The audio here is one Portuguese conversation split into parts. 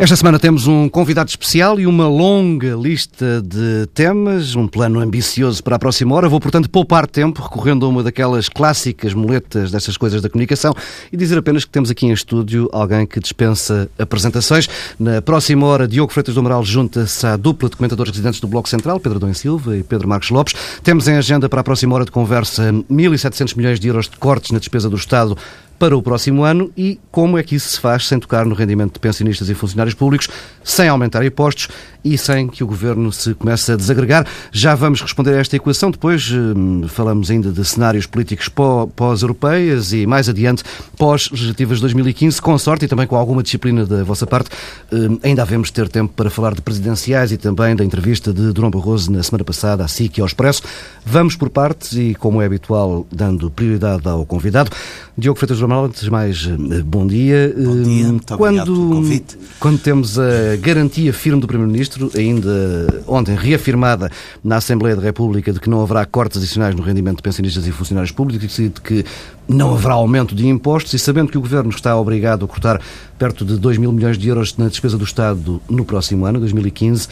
Esta semana temos um convidado especial e uma longa lista de temas, um plano ambicioso para a próxima hora. Vou, portanto, poupar tempo recorrendo a uma daquelas clássicas muletas destas coisas da comunicação e dizer apenas que temos aqui em estúdio alguém que dispensa apresentações. Na próxima hora, Diogo Freitas do Amaral junta-se à dupla de comentadores residentes do Bloco Central, Pedro Dom Silva e Pedro Marcos Lopes. Temos em agenda para a próxima hora de conversa 1.700 milhões de euros de cortes na despesa do Estado para o próximo ano e como é que isso se faz sem tocar no rendimento de pensionistas e funcionários públicos, sem aumentar impostos e sem que o governo se comece a desagregar. Já vamos responder a esta equação. Depois hum, falamos ainda de cenários políticos pós-europeias e mais adiante pós-legislativas de 2015, com sorte e também com alguma disciplina da vossa parte. Hum, ainda havemos de ter tempo para falar de presidenciais e também da entrevista de Durão Barroso na semana passada à SIC e ao Expresso. Vamos por partes e, como é habitual, dando prioridade ao convidado. Diogo Freitas Amaral, antes de mais, eh, bom dia. Bom dia, hum, muito quando, pelo convite. Quando temos a garantia firme do Primeiro-Ministro, ainda ontem reafirmada na Assembleia da República, de que não haverá cortes adicionais no rendimento de pensionistas e funcionários públicos e de que não haverá aumento de impostos, e sabendo que o Governo está obrigado a cortar perto de 2 mil milhões de euros na despesa do Estado no próximo ano, 2015,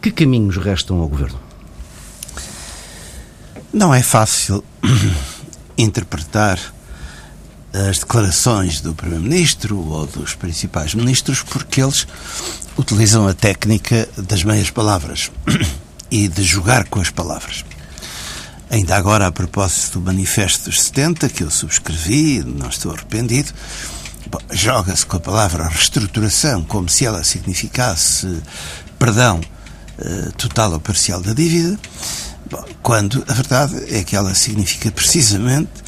que caminhos restam ao Governo? Não é fácil interpretar as declarações do Primeiro-Ministro ou dos principais ministros, porque eles utilizam a técnica das meias palavras e de jogar com as palavras. Ainda agora, a propósito do Manifesto dos 70, que eu subscrevi, não estou arrependido, joga-se com a palavra reestruturação como se ela significasse perdão eh, total ou parcial da dívida, quando a verdade é que ela significa precisamente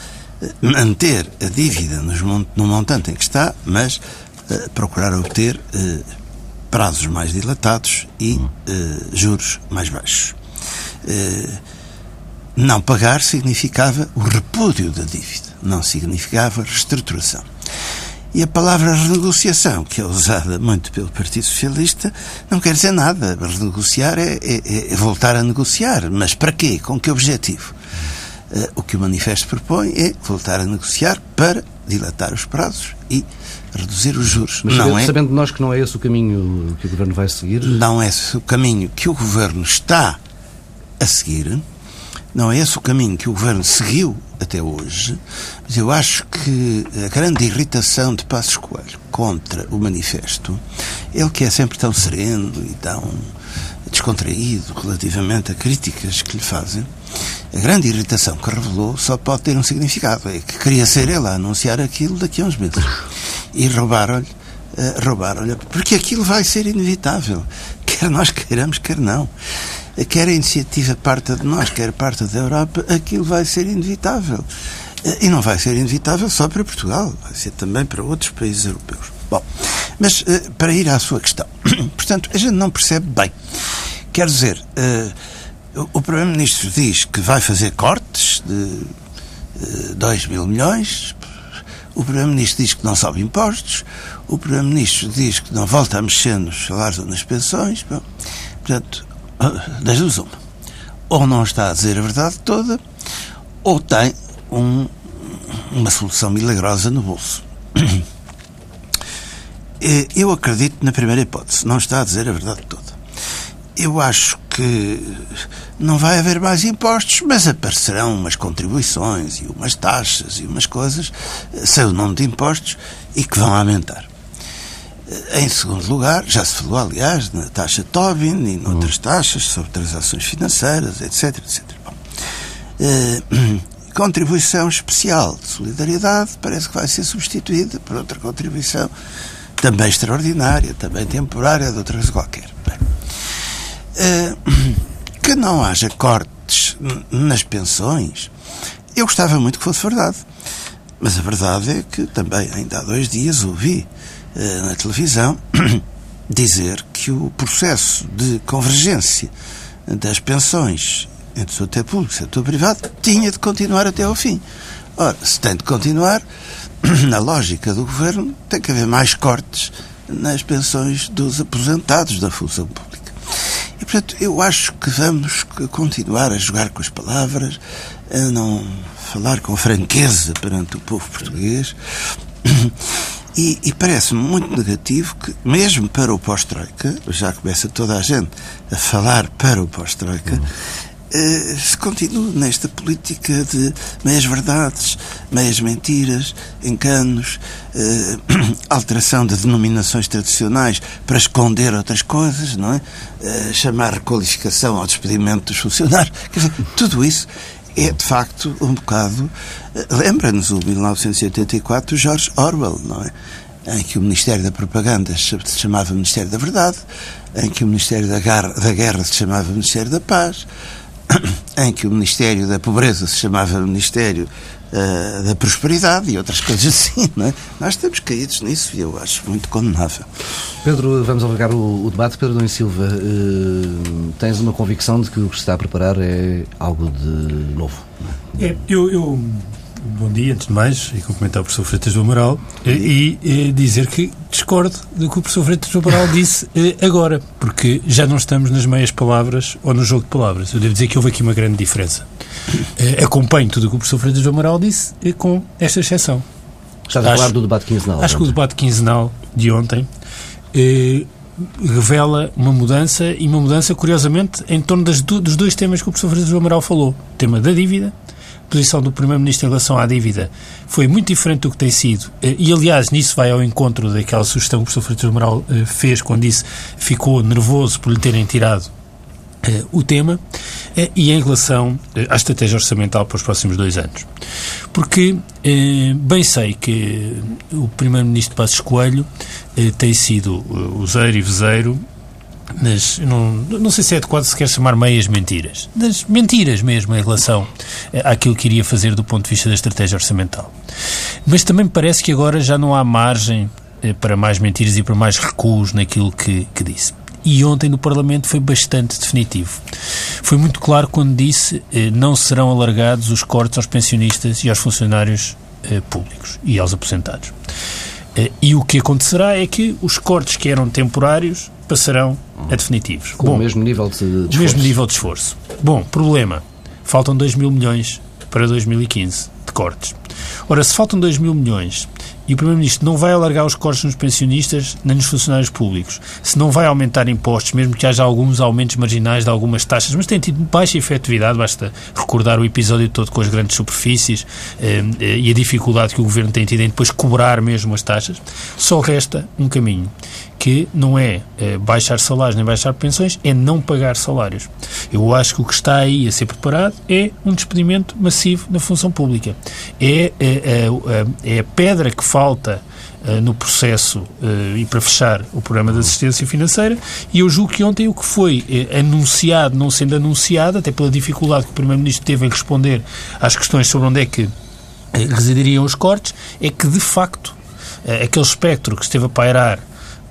manter a dívida no montante em que está, mas uh, procurar obter uh, prazos mais dilatados e uh, juros mais baixos. não pagar significava o repúdio da dívida, não significava reestruturação. E a palavra renegociação, que é usada muito pelo Partido Socialista, não quer dizer nada. Renegociar é, é, é voltar a negociar. Mas para quê? Com que objetivo? Uh, o que o manifesto propõe é voltar a negociar para dilatar os prazos e reduzir os juros. Mas não é, sabendo nós que não é esse o caminho que o Governo vai seguir? Não é esse o caminho que o Governo está a seguir, não é esse o caminho que o Governo seguiu até hoje, mas eu acho que a grande irritação de Passos Coelho contra o manifesto, ele que é sempre tão sereno e tão descontraído relativamente a críticas que lhe fazem, a grande irritação que revelou só pode ter um significado. É que queria ser ele a anunciar aquilo daqui a uns meses. E roubaram-lhe, uh, roubaram-lhe, porque aquilo vai ser inevitável. Quer nós queiramos, quer não. Quer a iniciativa parte de nós, quer parte da Europa, aquilo vai ser inevitável. Uh, e não vai ser inevitável só para Portugal, vai ser também para outros países europeus. Bom, mas uh, para ir à sua questão. Portanto, a gente não percebe bem. Quer dizer, o Primeiro-Ministro diz que vai fazer cortes de 2 mil milhões. O Primeiro-Ministro diz que não sobe impostos. O Primeiro-Ministro diz que não volta a mexer nos salários ou nas pensões. Bom, portanto, das duas uma. Ou não está a dizer a verdade toda, ou tem um, uma solução milagrosa no bolso. Eu acredito na primeira hipótese, não está a dizer a verdade toda. Eu acho que não vai haver mais impostos, mas aparecerão umas contribuições e umas taxas e umas coisas sem o nome de impostos e que vão aumentar. Em segundo lugar, já se falou, aliás, na taxa Tobin e noutras uhum. taxas sobre transações financeiras, etc. etc. Bom, eh, contribuição especial de solidariedade parece que vai ser substituída por outra contribuição também extraordinária, também temporária, de outra coisa qualquer. Eh, que não haja cortes nas pensões, eu gostava muito que fosse verdade. Mas a verdade é que também, ainda há dois dias, ouvi uh, na televisão dizer que o processo de convergência das pensões entre o setor público e o setor privado tinha de continuar até ao fim. Ora, se tem de continuar, na lógica do governo, tem que haver mais cortes nas pensões dos aposentados da função pública. E, portanto, eu acho que vamos continuar a jogar com as palavras, a não falar com franqueza perante o povo português E, e parece-me muito negativo que, mesmo para o pós-Troika, já começa toda a gente a falar para o pós-Troika, uhum. Uh, se continua nesta política de meias verdades, meias mentiras, enganos, uh, alteração de denominações tradicionais para esconder outras coisas, não é? Uh, chamar requalificação ao despedimento dos funcionários. Dizer, tudo isso é, de facto, um bocado. Lembra-nos o 1984 de George Orwell, não é? Em que o Ministério da Propaganda se chamava Ministério da Verdade, em que o Ministério da Guerra, da Guerra se chamava Ministério da Paz em que o Ministério da Pobreza se chamava Ministério uh, da Prosperidade e outras coisas assim. Não é? Nós estamos caídos nisso e eu acho muito condenável. Pedro, vamos alargar o, o debate. Pedro Domingos Silva, uh, tens uma convicção de que o que se está a preparar é algo de novo? É, eu, eu bom dia, antes de mais, e cumprimentar o professor Freitas do Amaral e, e, dizer que discordo do que o professor Freitas do Amaral disse eh, agora, porque já não estamos nas meias palavras ou no jogo de palavras. Eu devo dizer que houve aqui uma grande diferença. Eh, acompanho tudo o que o professor Freitas do Amaral disse eh, com esta exceção. Estás a falar do debate quinzenal. Acho que o debate quinzenal de ontem eh, revela uma mudança e uma mudança, curiosamente, em torno das, dos dois temas que o professor Freitas do Amaral falou. O tema da dívida posição do Primeiro-Ministro em relação à dívida foi muito diferente do que tem sido. Eh, e, aliás, nisso vai ao encontro daquela sugestão que o professor Freitas Moral eh, fez quando disse ficou nervoso por lhe terem tirado eh, o tema e em relação à estratégia orçamental para os próximos dois anos. Porque bem sei que o Primeiro-Ministro Passos Coelho tem sido useiro e vezeiro não, não sei se é adequado sequer chamar meias mentiras, das mentiras mesmo em relação àquilo que iria fazer do ponto de vista da estratégia orçamental. Mas também me parece que agora já não há margem eh, para mais mentiras e para mais recuos naquilo que, que disse. E ontem no Parlamento foi bastante definitivo. Foi muito claro quando disse eh, não serão alargados os cortes aos pensionistas e aos funcionários eh, públicos e aos aposentados. Eh, e o que acontecerá é que os cortes que eram temporários passarão a definitivos. Com Bom, o mesmo nível de, de esforço. mesmo nível de esforço. Bom, problema. Faltam 2 mil milhões para 2015 de cortes. Ora, se faltam 2 mil milhões e o Primeiro-Ministro não vai alargar os cortes nos pensionistas nem nos funcionários públicos, se não vai aumentar impostos, mesmo que haja alguns aumentos marginais de algumas taxas, mas tem tido baixa efetividade, basta recordar o episódio todo com as grandes superfícies eh, eh, e a dificuldade que o Governo tem tido em depois cobrar mesmo as taxas, só resta um caminho que não é, é baixar salários nem baixar pensões, é não pagar salários. Eu acho que o que está aí a ser preparado é um despedimento massivo na função pública. É, é, é, a pedra que falta no processo e para fechar o programa de assistência financeira e eu julgo que ontem o que foi anunciado, não sendo anunciado, até pela dificuldade que o Primeiro-Ministro teve em responder às questões sobre onde é que residiriam os cortes, é que de facto aquele espectro que esteve a pairar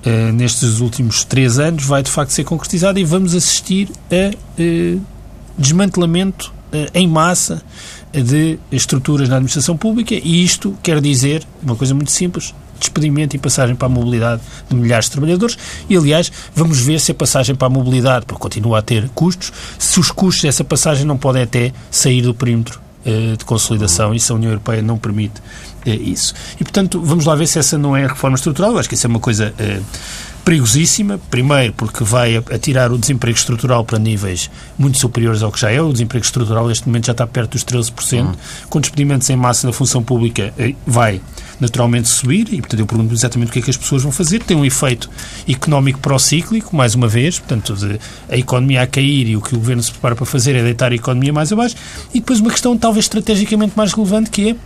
uh, nestes últimos três anos vai de facto ser concretizada e vamos assistir a uh, desmantelamento uh, em massa de estruturas na administração pública. E isto quer dizer uma coisa muito simples, despedimento e passagem para a mobilidade de milhares de trabalhadores. E, aliás, vamos ver se a passagem para a mobilidade, porque continua a ter custos, se os custos dessa passagem não podem até sair do perímetro de consolidação. E se a União Europeia não permite é isso. E, portanto, vamos lá ver se essa não é a reforma estrutural. Eu acho que isso é uma coisa eh, perigosíssima. Primeiro, porque vai atirar o desemprego estrutural para níveis muito superiores ao que já é. O desemprego estrutural, neste momento, já está perto dos 13%. Uhum. Com despedimentos em massa na função pública, eh, vai naturalmente subir. E, portanto, eu pergunto exatamente o que é que as pessoas vão fazer. Tem um efeito económico pró-cíclico, mais uma vez. Portanto, de, a economia a cair e o que o governo se prepara para fazer é deitar a economia mais abaixo. E depois uma questão, talvez estrategicamente mais relevante, que é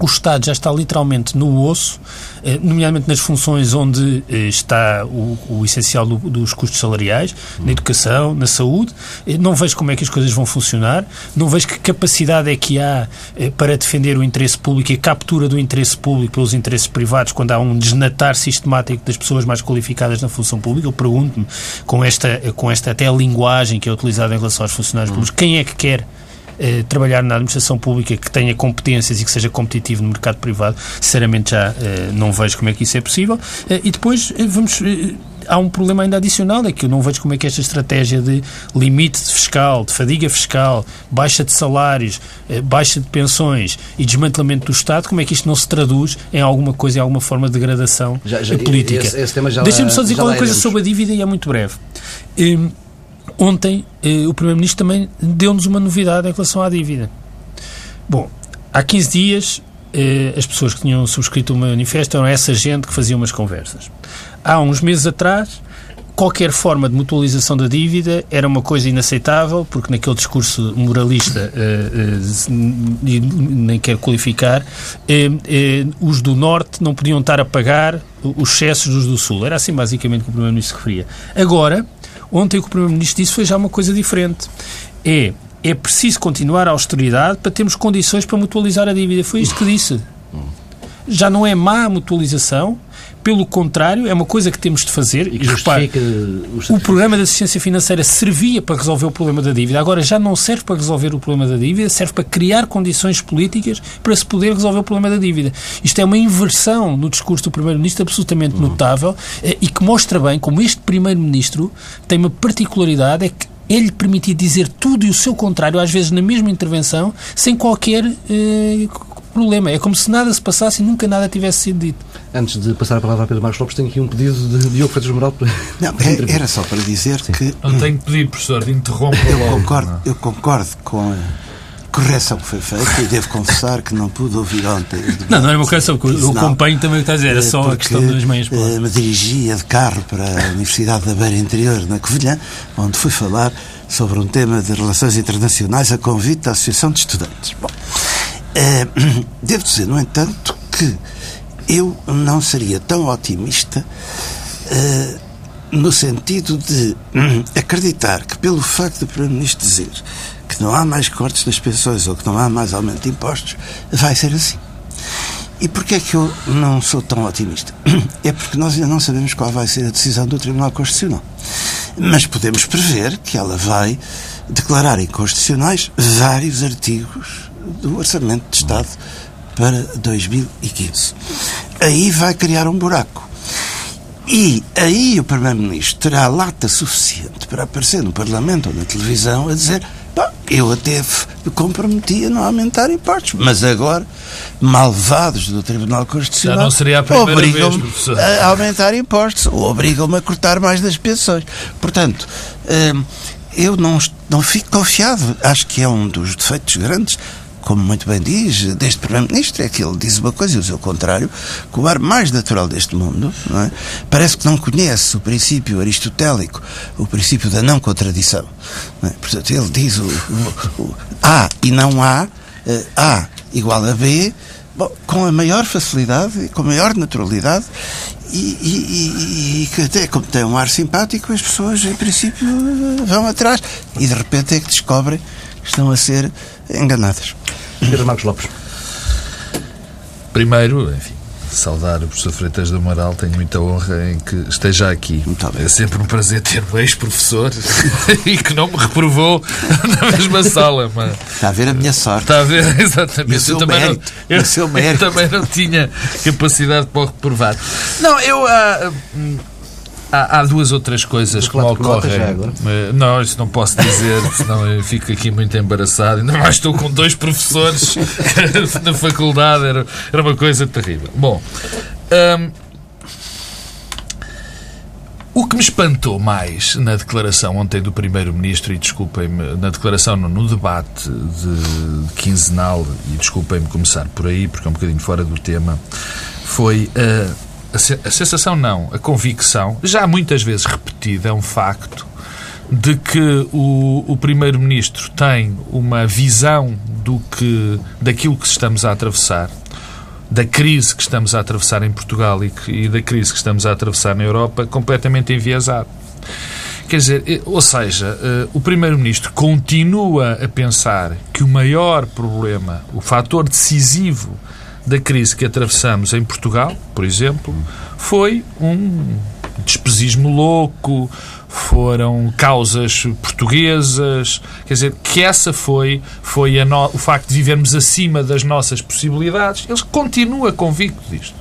o Estado já está literalmente no osso, eh, nomeadamente nas funções onde eh, está o, o essencial do, dos custos salariais, na educação, na saúde. Eh, não vejo como é que as coisas vão funcionar, não vejo que capacidade é que há para defender o interesse público e a captura do interesse público pelos interesses privados quando há um desnatar sistemático das pessoas mais qualificadas na função pública. Eu pergunto-me, com esta, com esta até a linguagem que é utilizada em relação aos funcionários públicos, quem é que quer eh, trabalhar na administração pública que tenha competências e que seja competitivo no mercado privado, sinceramente já eh, não vejo como é que isso é possível. Eh, e depois vamos há um problema ainda adicional, é que eu não vejo como é que esta estratégia de limite fiscal, de fadiga fiscal, baixa de salários, eh, baixa de pensões e desmantelamento do Estado, como é que isto não se traduz em alguma coisa, em alguma forma de degradação já, já, política. Deixa-me só dizer qualquer coisa sobre a dívida e é muito breve. Um, ontem eh, o Primeiro-Ministro também deu-nos uma novidade em relação à dívida. Bom, há 15 dias eh, as pessoas que tinham subscrito o manifesto eram essa gente que fazia umas conversas. Há uns meses atrás, qualquer forma de mutualização da dívida era uma coisa inaceitável, porque naquele discurso moralista, eh, eh, nem quero qualificar, eh, eh, os do Norte não podiam estar a pagar os excessos dos do Sul. Era assim basicamente que o Primeiro-Ministro se referia. Agora, ontem o que o Primeiro-Ministro disse foi já uma coisa diferente. É é preciso continuar a austeridade para termos condições para mutualizar a dívida. Foi isto que disse. Já não é má a mutualização, pelo contrário, é uma coisa que temos de fazer. E, que repare, o programa de assistência financeira servia para resolver o problema da dívida, agora já não serve para resolver o problema da dívida, serve para criar condições políticas para se poder resolver o problema da dívida. Isto é uma inversão no discurso do Primeiro-Ministro absolutamente uhum. notável eh, e que mostra bem como este Primeiro-Ministro tem uma particularidade, é que ele permitir dizer tudo e o seu contrário, às vezes na mesma intervenção, sem qualquer eh, problema. É como se nada se passasse e nunca nada tivesse sido dito. Antes de passar a palavra a Pedro Marcos Lopes, tenho aqui um pedido de Diogo Freitas Moral. Não, é, era só para dizer Sim. que... Não tenho pedido, professor, de interromper eu Concordo, eu concordo com a correção que foi feita e devo confessar que não pude ouvir ontem. Não, não é uma correção, porque eu acompanho também o que está a dizer, era só a questão das meias palavras. Me dirigia de carro para a Universidade da Beira Interior, na Covilhã, onde fui falar sobre um tema de relações internacionais a convite da Associação de Estudantes. Bom, eh, devo dizer, no entanto, que eu não seria tão otimista eh, no sentido de acreditar que, pelo facto do Primeiro-Ministro dizer que não há mais cortes nas pensões ou que não há mais aumento de impostos, vai ser assim. E porquê é que eu não sou tão otimista? É porque nós ainda não sabemos qual vai ser a decisão do Tribunal Constitucional. Mas podemos prever que ela vai declarar inconstitucionais vários artigos do Orçamento de Estado para 2015. Aí vai criar um buraco. E aí o Primeiro-Ministro terá lata suficiente para aparecer no Parlamento ou na televisão a dizer eu até me comprometi a não aumentar impostos, mas agora, malvados do Tribunal Constitucional, Já não seria a obrigam-me a aumentar impostos ou obrigam-me a cortar mais das pensões. Portanto, hum, eu não, não fico confiado. Acho que é um dos defeitos grandes como muito bem diz, deste Primeiro-Ministro, é que ele diz uma coisa e usa o contrário, com o ar mais natural deste mundo, é? parece que não conhece o princípio aristotélico, o princípio da não contradição. Não é? Portanto, ele diz o, o, o, A e não A, uh, A igual a B, bom, com a maior facilidade, com a maior naturalidade, e, e, e, que até como tem um ar simpático, as pessoas, em princípio, vão atrás. E de repente é que descobrem estão a ser enganadas. Pedro Marcos Lopes. Primeiro, enfim, saudar o professor Freitas do Amaral, tenho muita honra em que esteja aqui. É sempre um prazer ter um ex-professor e que não me reprovou na mesma sala. Mas... Está a ver a minha sorte. Está a ver, exatamente. eu, também mérito, não, eu, eu, também não tinha capacidade para o reprovar. Não, eu. Uh, Há, há, duas outras coisas que me ocorrem. Eh, não, isso não posso dizer, senão eu fico aqui muito embaraçado. Ainda mais estou com dois professores na faculdade, era, era uma coisa terrível. Bom, hum, o que me espantou mais na declaração ontem do Primeiro-Ministro, e desculpem-me, na declaração, no, no debate de, de, quinzenal, e desculpem-me começar por aí, porque é um bocadinho fora do tema, foi. Uh, a sensação não, a convicção, já muitas vezes repetida, é um facto, de que o, o Primeiro-Ministro tem uma visão do que, daquilo que estamos a atravessar, da crise que estamos a atravessar em Portugal e, que, e da crise que estamos a atravessar na Europa, completamente enviesado. Quer dizer, ou seja, eh, o Primeiro-Ministro continua a pensar que o maior problema, o fator decisivo da crise que atravessamos em Portugal, por exemplo, foi um despesismo louco, foram causas portuguesas, quer dizer, que essa foi, foi no, o facto de vivermos acima das nossas possibilidades. Ele continua convicto disto.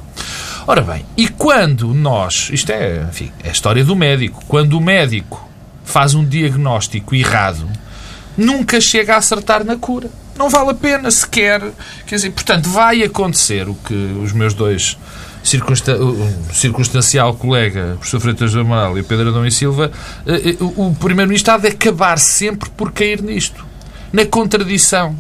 Ora bem, e quando nós, isto é, enfim, é a história do médico, quando o médico faz um diagnóstico errado, nunca chega a acertar na cura. Não vale a pena sequer. Quer dizer, portanto, vai acontecer o que os meus dois circunstan circunstancial colega, professor Freitas do Amaral e o Pedro Adão e Silva, eh, eh, o Primeiro-Ministro há de acabar sempre por cair nisto. Na contradição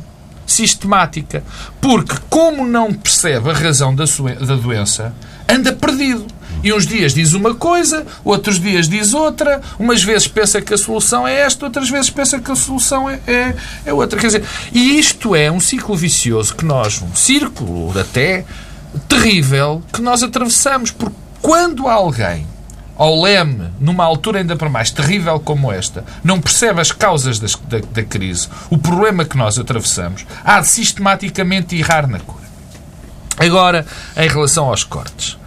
sistemática. Porque, como não percebe a razão da, da doença, anda perdido. E uns dias diz uma coisa, outros dias diz outra, umas vezes pensa que a solução é esta, outras vezes pensa que a solução é, é, é outra. Quer dizer, e isto é um ciclo vicioso que nós, um círculo até terrível, que nós atravessamos. Porque quando alguém ao leme, numa altura ainda para mais terrível como esta, não percebe as causas das, da, da, crise, o problema que nós atravessamos, há de sistematicamente errar na cura. Agora, em relação aos cortes.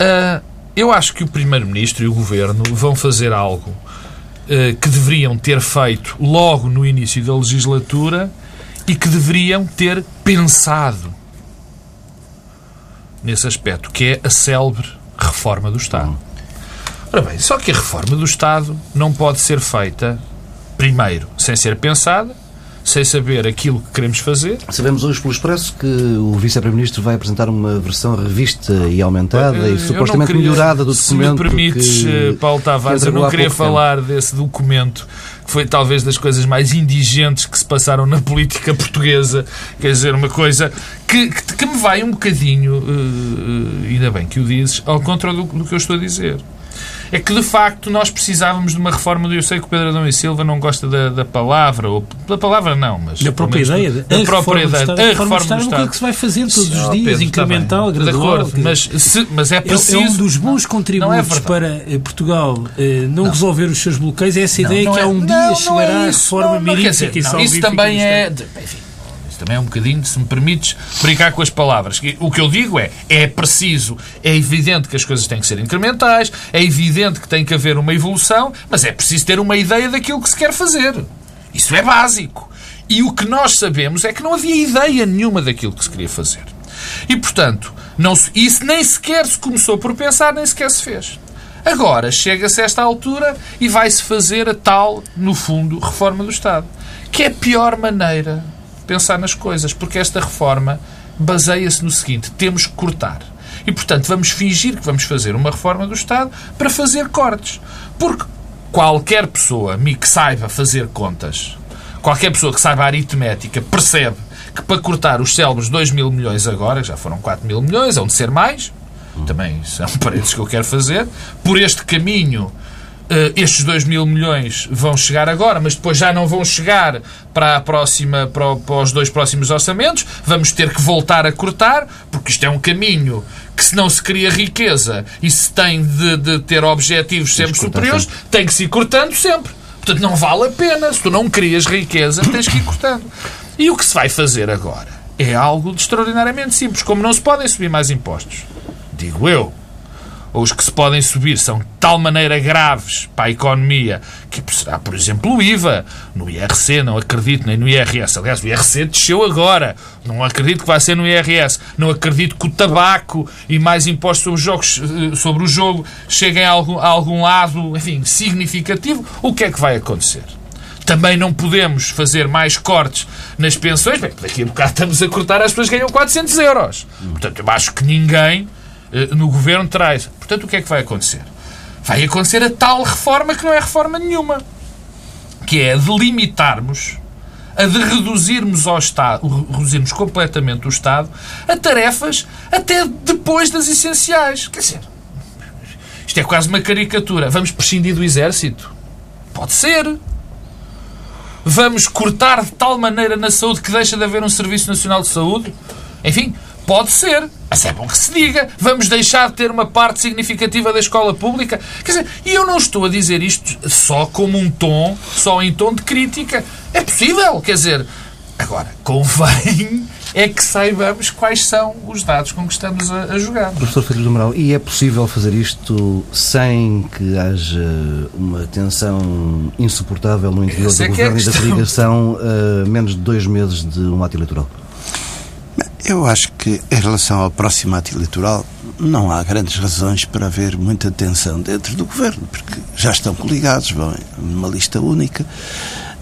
Uh, eu acho que o Primeiro-Ministro e o Governo vão fazer algo uh, que deveriam ter feito logo no início da legislatura e que deveriam ter pensado nesse aspecto, que é a célebre reforma do Estado. Ora bem, só que a reforma do Estado não pode ser feita, primeiro, sem ser pensada, sem saber aquilo que queremos fazer. Sabemos hoje pelo Expresso que o Vice-Primeiro-Ministro vai apresentar uma versão revista e aumentada eu, e supostamente queria, melhorada do documento. Se me permites, que, eh, Paulo Tavares, eu não queria falar tempo. desse documento que foi talvez das coisas mais indigentes que se passaram na política portuguesa. Quer dizer, uma coisa que, que, que me vai um bocadinho, uh, ainda bem que o dizes, ao contrário do, do que eu estou a dizer é que de facto nós precisávamos de uma reforma do. Eu sei que o Pedro Adão e Silva não gosta da, da palavra, ou da palavra não, mas. Da própria ideia. Da, própria ideia. A reforma do Estado. É o que se vai fazer todos os dias, incremental, gradual. De acordo, mas, se, mas é preciso. É, é um dos bons é contributos é para eh, Portugal eh, não, não, resolver os seus bloqueios, é essa ideia que há um dia chegará a reforma e Isso também é. Enfim, também é um bocadinho, se me permites, brincar com as palavras. O que eu digo é, é preciso, é evidente que as coisas têm que ser incrementais, é evidente que tem que haver uma evolução, mas é preciso ter uma ideia daquilo que se quer fazer. Isso é básico. E o que nós sabemos é que não havia ideia nenhuma daquilo que se queria fazer. E, portanto, não se, isso nem sequer se começou por pensar, nem sequer se fez. Agora, chega-se a esta altura e vai-se fazer a tal, no fundo, reforma do Estado. Que é a pior maneira pensar nas coisas, porque esta reforma baseia-se no seguinte: temos que cortar. E, portanto, vamos fingir que vamos fazer uma reforma do Estado para fazer cortes. Porque qualquer pessoa que saiba fazer contas, qualquer pessoa que saiba aritmética, percebe que para cortar os célebres 2 mil milhões agora, já foram 4 mil milhões, hão de ser mais, também são parênteses que eu quero fazer, por este caminho estes 2 mil milhões vão chegar agora, mas depois já não vão chegar para, a próxima, para, para, os dois próximos orçamentos. Vamos ter que voltar a cortar, porque isto é um caminho que, se não se cria riqueza e se tem de, de ter objetivos sempre superiores, sempre. tem que se ir cortando sempre. Portanto, não vale a pena. Se tu não crias riqueza, tens que ir cortando. E o que se vai fazer agora é algo de extraordinariamente simples. Como não se podem subir mais impostos, digo eu, os que se podem subir são de tal maneira graves para a economia que será, por exemplo, o IVA. No IRC, não acredito, nem no IRS. Aliás, o IRC desceu agora. Não acredito que vai ser no IRS. Não acredito que o tabaco e mais impostos sobre, jogos, eh, sobre o jogo cheguem a algum, a algum lado, enfim, significativo. O que é que vai acontecer? Também não podemos fazer mais cortes nas pensões. Bem, daqui a bocado estamos a cortar, as pessoas ganham 400 euros. Portanto, eu acho que ninguém no governo traz. Portanto, o que é que vai acontecer? Vai acontecer a tal reforma que não é reforma nenhuma, que é a de limitarmos, a de reduzirmos ao Estado, reduzirmos completamente o Estado a tarefas até depois das essenciais. Quer dizer, isto é quase uma caricatura. Vamos prescindir do exército? Pode ser. Vamos cortar de tal maneira na saúde que deixa de haver um Serviço Nacional de Saúde? Enfim, Pode ser, mas é bom que se diga. Vamos deixar de ter uma parte significativa da escola pública. Quer dizer, e eu não estou a dizer isto só como um tom, só em tom de crítica. É possível, quer dizer. Agora, convém é que saibamos quais são os dados com que estamos a, a jogar. Professor Felipe do Amaral, e é possível fazer isto sem que haja uma tensão insuportável no interior Essa do é, é governo é e da coligação a menos de dois meses de um ato eleitoral? Eu acho que, em relação ao próximo ato eleitoral, não há grandes razões para haver muita tensão dentro do governo, porque já estão coligados, vão numa lista única.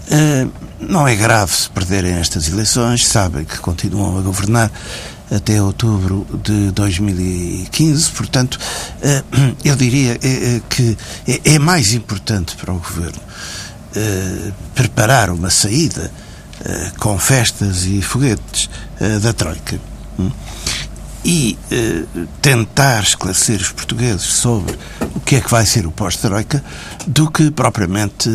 Uh, não é grave se perderem estas eleições, sabem que continuam a governar até outubro de 2015, portanto, uh, eu diria uh, que é, é mais importante para o governo preparar uma saída com festas e foguetes uh, da Troika hum, e uh, tentar esclarecer os portugueses sobre o que é que vai ser o pós-Troika do que propriamente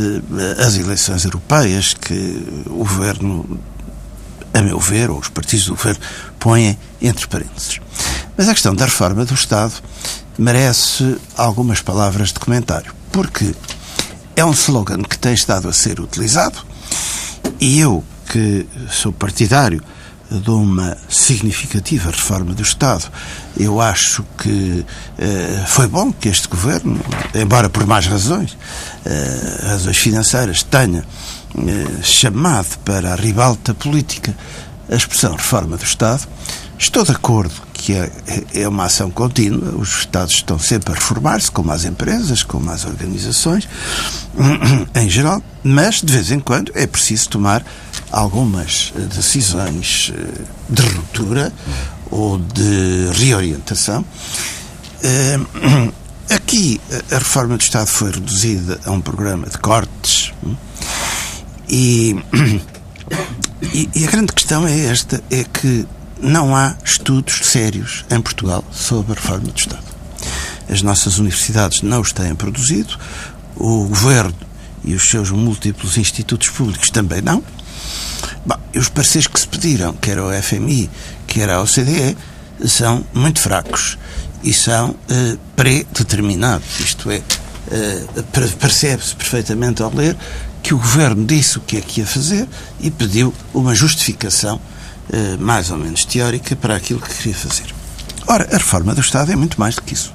as eleições europeias que o governo, a meu ver, ou os partidos do governo, põem entre parênteses. Mas a questão da reforma do Estado merece algumas palavras de comentário, porque é um slogan que tem estado a ser utilizado e eu, que sou partidário de uma significativa reforma do Estado, eu acho que eh, foi bom que este governo, embora por mais razões, eh, razões financeiras, tenha eh, chamado para a ribalta política a expressão reforma do Estado. Estou de acordo que é, é uma ação contínua, os Estados estão sempre a reformar-se, como as empresas, como as organizações, em geral, mas de vez em quando é preciso tomar algumas eh, decisões eh, de ruptura ou de reorientação. Eh, aqui a reforma do Estado foi reduzida a um programa de cortes hum, e, e, a grande questão é esta, é que não há estudos sérios em Portugal sobre a reforma do Estado. As nossas universidades não os têm produzido, o Governo e os seus múltiplos institutos públicos também não. Bom, os pareceres que se pediram, quer ao FMI, quer ao OCDE, são muito fracos e são uh, pré-determinados. Isto é, uh, percebe-se perfeitamente ao ler que o governo disse o que é que ia fazer e pediu uma justificação eh, mais ou menos teórica para aquilo que queria fazer. Ora, a reforma do Estado é muito mais do que isso.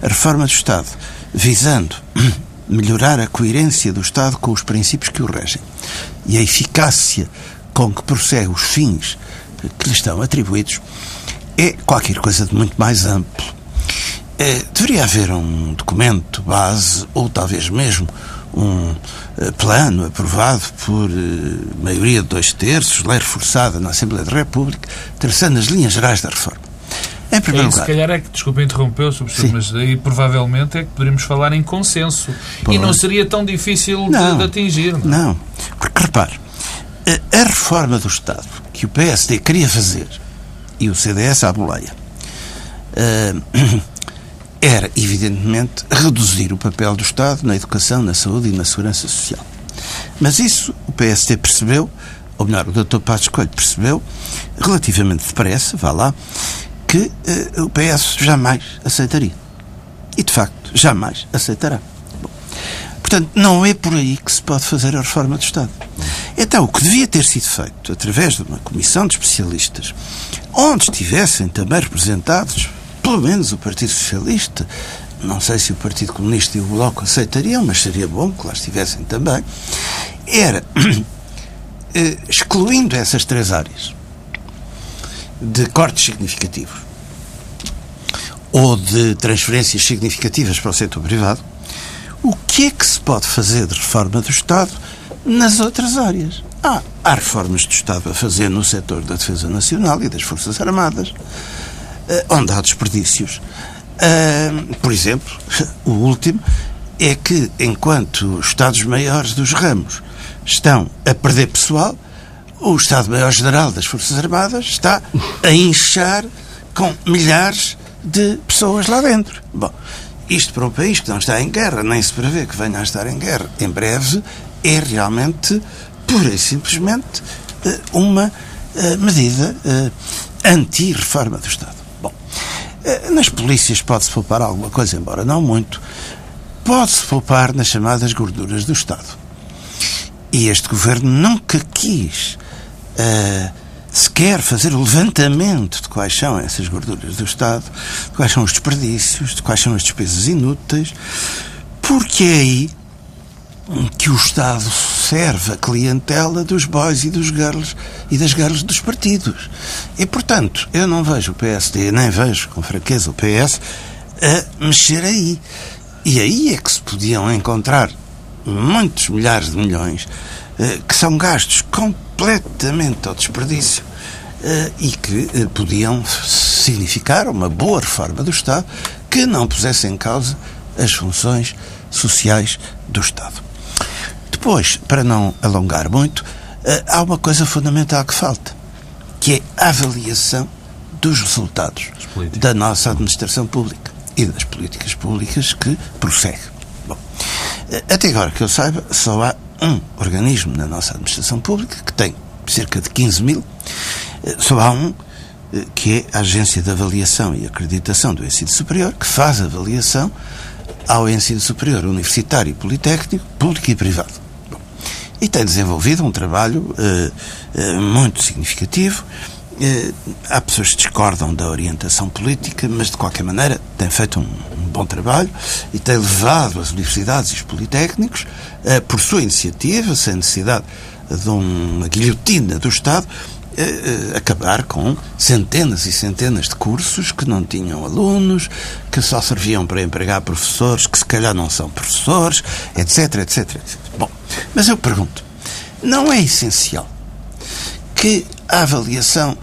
A reforma do Estado, visando melhorar a coerência do Estado com os princípios que o regem e a eficácia com que prossegue os fins que lhe estão atribuídos, é qualquer coisa de muito mais amplo. É, deveria haver um documento base, ou talvez mesmo um eh, plano aprovado por uh, maioria de dois terços, lei reforçada na Assembleia da República, traçando as linhas gerais da reforma. Em primeiro lugar. Se calhar é que, desculpa interromper, professor, mas aí provavelmente é que poderíamos falar em consenso. E não seria tão difícil não, de, de, atingir. Não, não. Repare, a, a, reforma do Estado que o PSD queria fazer e o CDS à boleia. Uh, era, evidentemente, reduzir o papel do Estado na educação, na saúde e na segurança social. Mas isso o PSD percebeu, ou melhor, o Dr. Passos Coelho percebeu, relativamente depressa, vá lá, que uh, o PS jamais aceitaria. E, de facto, jamais aceitará. Portanto, não é por aí que se pode fazer a reforma do Estado. Então, o que devia ter sido feito através de uma comissão de especialistas, onde estivessem também representados pelo menos o Partido Socialista, não sei se o Partido Comunista e o Bloco aceitariam, mas seria bom que lá estivessem também, era, eh, excluindo essas três áreas de cortes significativos ou de transferências significativas para o setor privado, o que é que se pode fazer de reforma do Estado nas outras áreas? Ah, há reformas do Estado a fazer no setor da Defesa Nacional e das Forças Armadas uh, onde há desperdícios. Por exemplo, o último é que, enquanto os Estados-Maiores dos ramos estão a perder pessoal, o Estado-Maior-General das Forças Armadas está a inchar com milhares de pessoas lá dentro. Bom, isto para um país que não está em guerra, nem se prevê que venha a estar em guerra em breve, é realmente, pura e simplesmente, eh, uma eh, medida anti-reforma do Estado. Eh, nas polícias pode-se poupar alguma coisa, embora não muito. Pode-se poupar nas chamadas gorduras do Estado. E este governo nunca quis uh, sequer fazer o levantamento de quais são essas gorduras do Estado, de quais são os desperdícios, de quais são as despesas inúteis, porque é aí que o Estado serve a clientela dos boys e dos girls e das girls dos partidos. E, portanto, eu não vejo o PSD, nem vejo com fraqueza o PS a mexer aí. E aí é que se podiam encontrar muitos milhares de milhões que são gastos completamente ao desperdício eh, e que eh, podiam significar uma boa reforma do Estado que não pusesse em causa as funções sociais do Estado. Depois, para não alongar muito, há uma coisa fundamental que falta, que é a avaliação dos resultados da nossa administração pública e das políticas públicas que prossegue. Bom, até agora que eu saiba, só há um organismo na nossa administração pública que tem cerca de 15 mil, só há um que é a Agência de Avaliação e Acreditação do Ensino Superior, que faz avaliação ao ensino superior universitário e politécnico, público e privado. Bom, e tem desenvolvido um trabalho uh, uh, muito significativo eh, há pessoas que discordam da orientação política, mas de qualquer maneira tem feito um, um bom trabalho e tem levado as universidades e os politécnicos, eh, por sua iniciativa, sem necessidade de uma guilhotina do Estado, eh, acabar com centenas e centenas de cursos que não tinham alunos, que só serviam para empregar professores que se calhar não são professores, etc, etc, etc. Bom, mas eu pergunto, não é essencial que a avaliação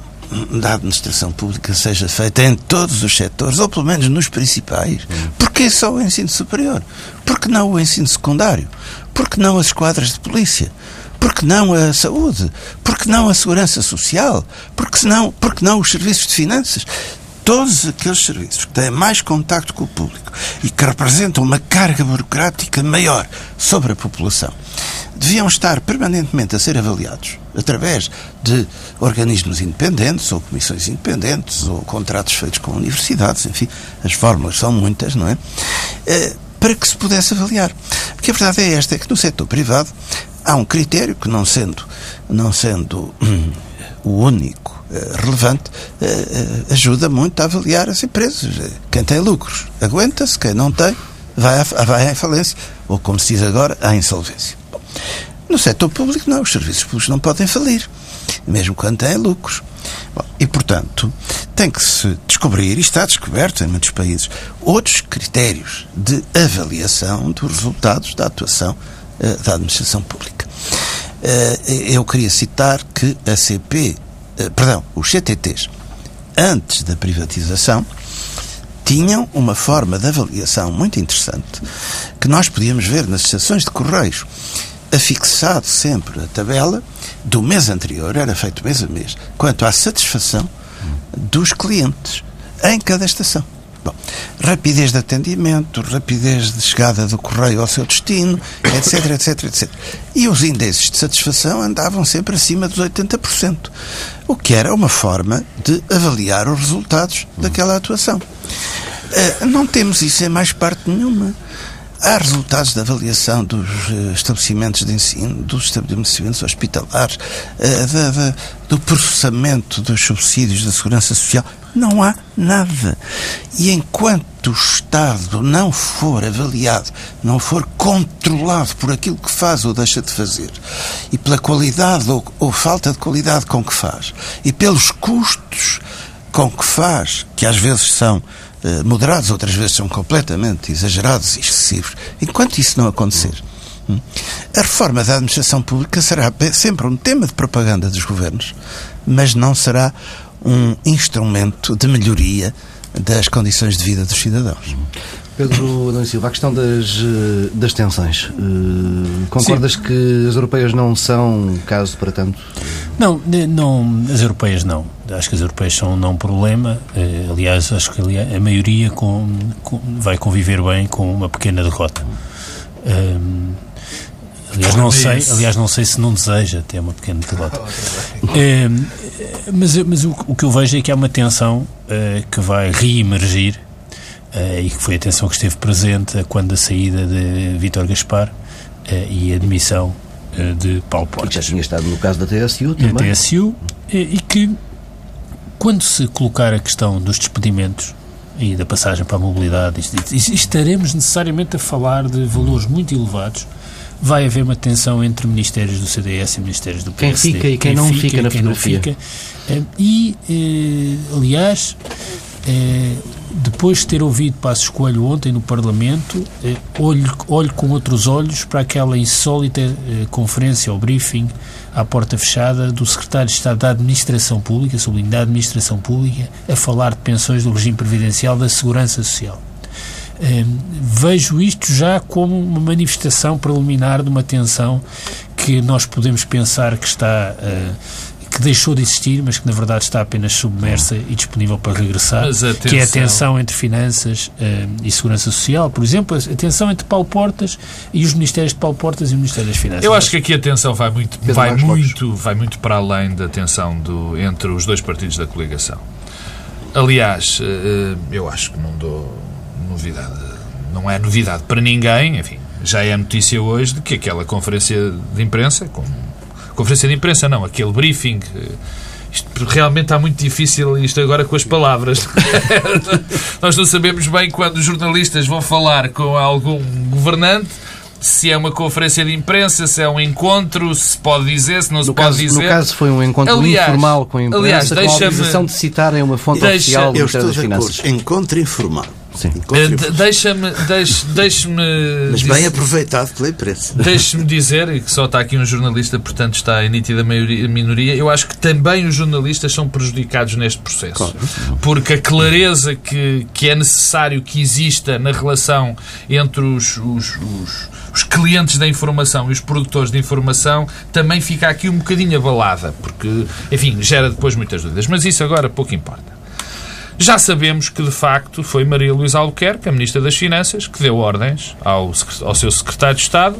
da administração pública seja feita em todos os setores, ou pelo menos nos principais. Porquê só o ensino superior? Porque não o ensino secundário? Porque não as esquadras de polícia? Porque não a saúde? Porque não a segurança social? Porque não, porque não os serviços de finanças? Todos aqueles serviços que têm mais contacto com o público e que representam uma carga burocrática maior sobre a população deviam estar permanentemente a ser avaliados através de organismos independentes ou comissões independentes ou contratos feitos com universidades, enfim, as fórmulas são muitas, não é? Eh, para que se pudesse avaliar. Porque a verdade é esta, é que no setor privado há um critério que não sendo, não sendo hum, o único relevante, eh, ajuda muito a avaliar as empresas. Quem tem lucros aguenta-se, quem não tem vai à, vai à falência, ou como se diz agora, à insolvência. No setor público, não. Os serviços públicos não podem falir, mesmo quando têm lucros. Bom, e, portanto, tem que se descobrir, e está descoberto em muitos países, outros critérios de avaliação dos resultados da atuação uh, da administração pública. Uh, eu queria citar que a CP, eh, perdão, os CTTs, antes da privatização, tinham uma forma de avaliação muito interessante que nós podíamos ver nas estações de correios afixado sempre a tabela do mês anterior, era feito mês a mês, quanto à satisfação dos clientes em cada estação. Bom, rapidez de atendimento, rapidez de chegada do correio ao seu destino, etc, etc, etc. E os índices de satisfação andavam sempre acima dos 80%, o que era uma forma de avaliar os resultados daquela atuação. Uh, não temos isso em mais parte nenhuma. Há resultados da avaliação dos uh, estabelecimentos de ensino, dos estabelecimentos hospitalares, uh, do processamento dos subsídios da segurança social. Não há nada. E enquanto o Estado não for avaliado, não for controlado por aquilo que faz ou deixa de fazer, e pela qualidade ou, ou falta de qualidade com que faz, e pelos custos com que faz, que às vezes são eh, moderados, outras vezes são completamente exagerados e excessivos. Enquanto isso não acontecer, hum, a reforma da administração pública será sempre um tema de propaganda dos governos, mas não será um instrumento de melhoria das condições de vida dos cidadãos. Pedro Adão Silva, a questão das, eh, das tensões. Uh, concordas Sim. que as europeias não são caso para tanto? Não, não, as europeias não. Acho que as europeias são não problema. Uh, aliás, acho que a maioria com, com, vai conviver bem com uma pequena derrota. Uh, aliás, não sei, aliás, não sei se não deseja ter uma pequena derrota. mas mas o, o, que eu vejo é que há uma tensão que vai reemergir uh, e que foi a tensão que esteve presente quando a saída de Vítor Gaspar uh, e a admissão uh, de Paulo Portas. já tinha estado no caso da TSU também. Na TSU, e que quando se colocar a questão dos despedimentos e da passagem para a mobilidade, estaremos necessariamente a falar de valores muito elevados vai haver uma tensão entre ministérios do CDS e ministérios do PSD. Quem fica e quem, não fica, na quem não fica. Eh, E, eh, aliás, eh, depois de ter ouvido Passos Coelho ontem no Parlamento, olho, olho com outros olhos para aquela insólita conferência ou briefing à porta fechada do Secretário de Estado da Administração Pública, sublinho da Administração Pública, a falar de pensões do regime previdencial da Segurança Social. Eh, vejo isto já como uma manifestação preliminar de uma tensão que nós podemos pensar que está eh, que deixou de existir, mas que na verdade está apenas submersa e disponível para regressar, que é a tensão- entre finanças eh, e segurança social. Por exemplo, a tensão entre Paulo Portas e os ministérios de Paulo Portas e o Ministério das Finanças. Eu acho que aqui a tensão vai muito, Pedro vai Lopes. muito, vai muito para além da tensão do, entre os dois partidos da coligação. Aliás, eh, eu acho que não dou novidade, não é novidade para ninguém, enfim, já é notícia hoje de que aquela conferência de imprensa, com, conferência de imprensa não, aquele briefing, eh, isto realmente está muito difícil isto agora com as palavras. Nós não sabemos bem quando os jornalistas vão falar com algum governante se é uma conferência de imprensa, se é um encontro, se pode dizer, se não se No pode caso, dizer. no caso foi um encontro Aliás- informal com a imprensa aliás, com a autorização de citarem uma fonte Deixa- oficial do Ministério das. Finanças. Encontro informal. Sim. Informal. Deixa-me deixe, deixe-me Mas dizer- bem aproveitado pela imprensa. Deixe-me dizer, e que só está aqui um jornalista, portanto está em nítida maioria, minoria, eu acho que também os jornalistas são prejudicados neste processo. Porque a clareza que, que é necessário que exista na relação entre os, os, os, os clientes da informação e os produtores de informação também fica aqui um bocadinho abalada, porque, enfim, gera depois muitas dúvidas. Mas isso agora pouco importa. Já sabemos que, de facto, foi Maria Luísa Albuquerque, a Ministra das Finanças, que deu ordens ao, ao seu Secretário de Estado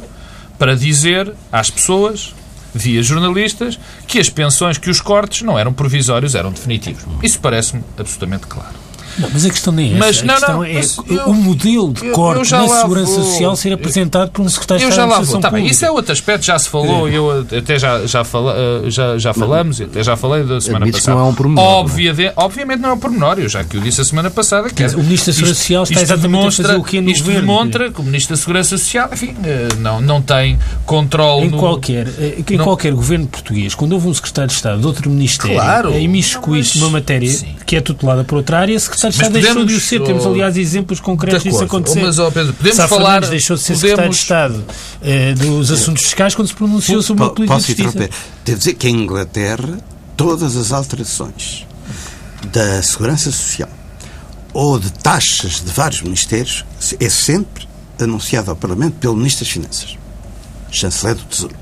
para dizer às pessoas, via jornalistas, que as pensões, que os cortes não eram provisórios, eram definitivos. Isso parece-me absolutamente claro. Não, mas a questão nem é essa. Mas, a não, questão não, é mas o eu- modelo de eu- corte eu na segurança vou. social ser apresentado por um secretário de Eu Estado já lá Tá bem, isso é outro aspecto, já se falou, eu até já, já, fala, eh, já, já falamos, e até já falei da semana passada. não é um pormenor, não é? Obvia- obviamente não é um pormenor, eu já que o disse a semana passada. Que dizer, o Ministro da Segurança Social está exatamente a fazer o que é no Isto governo. demonstra que o Ministro da Segurança Social, enfim, eh, não, não tem controle Em no... qualquer, eh, em Não- qualquer governo português, quando houve um secretário de Estado de outro ministério Claro. a imiscuir-se Não, numa matéria sim. que é tutelada por outra área, o secretário de Mas Estado deixou de o podemos, ser. Temos, oh, aliás, exemplos concretos disso acordo. acontecer. Mas, ó, Pedro, podemos Sá falar- Fernandes deixou de ser secretário de podemos- Estado eh, dos assuntos fiscais quando se pronunciou sobre uma Po- política Posso de justiça. interromper? Devo dizer que em Inglaterra, todas as alterações da segurança social ou de taxas de vários ministérios é sempre anunciado ao Parlamento pelo Ministro das Finanças, chanceler do Tesouro.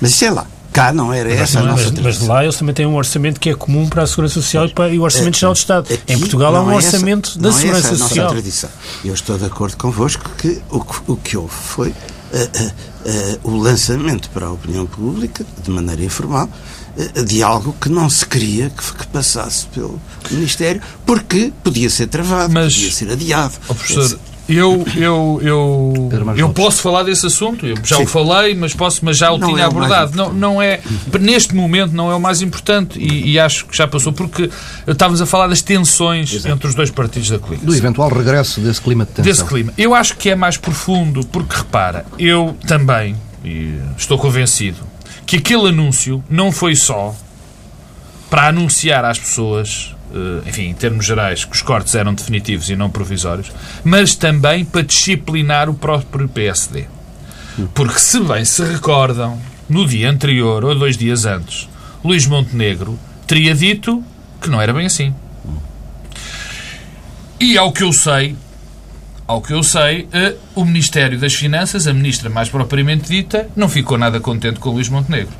Mas isso é lá. Cá não era essa a Não é? nossa mas, mas lá eles também têm um orçamento que é comum para a Segurança Social e, para, e o Orçamento Geral do Estado. Aqui em Portugal há um é essa- orçamento da não é Segurança essa a nossa Social. tradição. Eu estou de acordo convosco que o, que- o que houve foi eh, eh, eh, o lançamento para a opinião pública, de maneira informal, de algo que não se queria que, que passasse pelo Ministério, porque podia ser travado, Mas- podia ser adiado. Ó, professor, eu, eu, eu, eu posso falar desse assunto, eu já Sim. o falei, mas, posso, mas já o Não tinha é abordado. Não, não é, neste momento não é o mais importante e, e acho que já passou, porque estávamos a falar das tensões entre os dois partidos da Do coligação. eventual regresso desse clima de tensão. Desse clima. Eu acho que é mais profundo, porque repara, eu também e estou convencido que aquele anúncio não foi só para anunciar às pessoas, enfim, em termos gerais, que os cortes eram definitivos e não provisórios, mas também para disciplinar o próprio PSD. Porque, se bem se recordam, no dia anterior ou dois dias antes, Luís Montenegro teria dito que não era bem assim. E ao que eu sei, ao que eu sei, eh, o Ministério das Finanças, a ministra mais propriamente dita, não ficou nada contente com Luís Montenegro.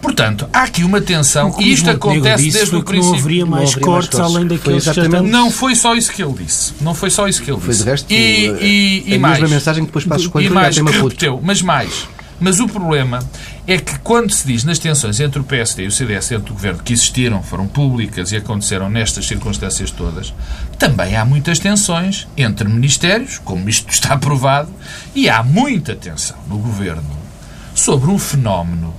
Portanto, há aqui uma tensão, O e isto acontece disse desde foi o que Não princípio. haveria mais haveria mais cortes cortes. além Foi daqueles que já exatamente-. Não foi só isso que ele disse. Não foi só isso que ele Foi disse. de resto e, e, e a mais. mesma mensagem que depois Passos Coelho e foi mais, repeteu, mas mais. Mas o problema é que quando se diz nas tensões entre o PSD e o CDS dentro do governo que existiram, foram públicas e aconteceram nestas circunstâncias todas, também há muitas tensões entre ministérios, como isto está aprovado, e há muita tensão no governo sobre um fenómeno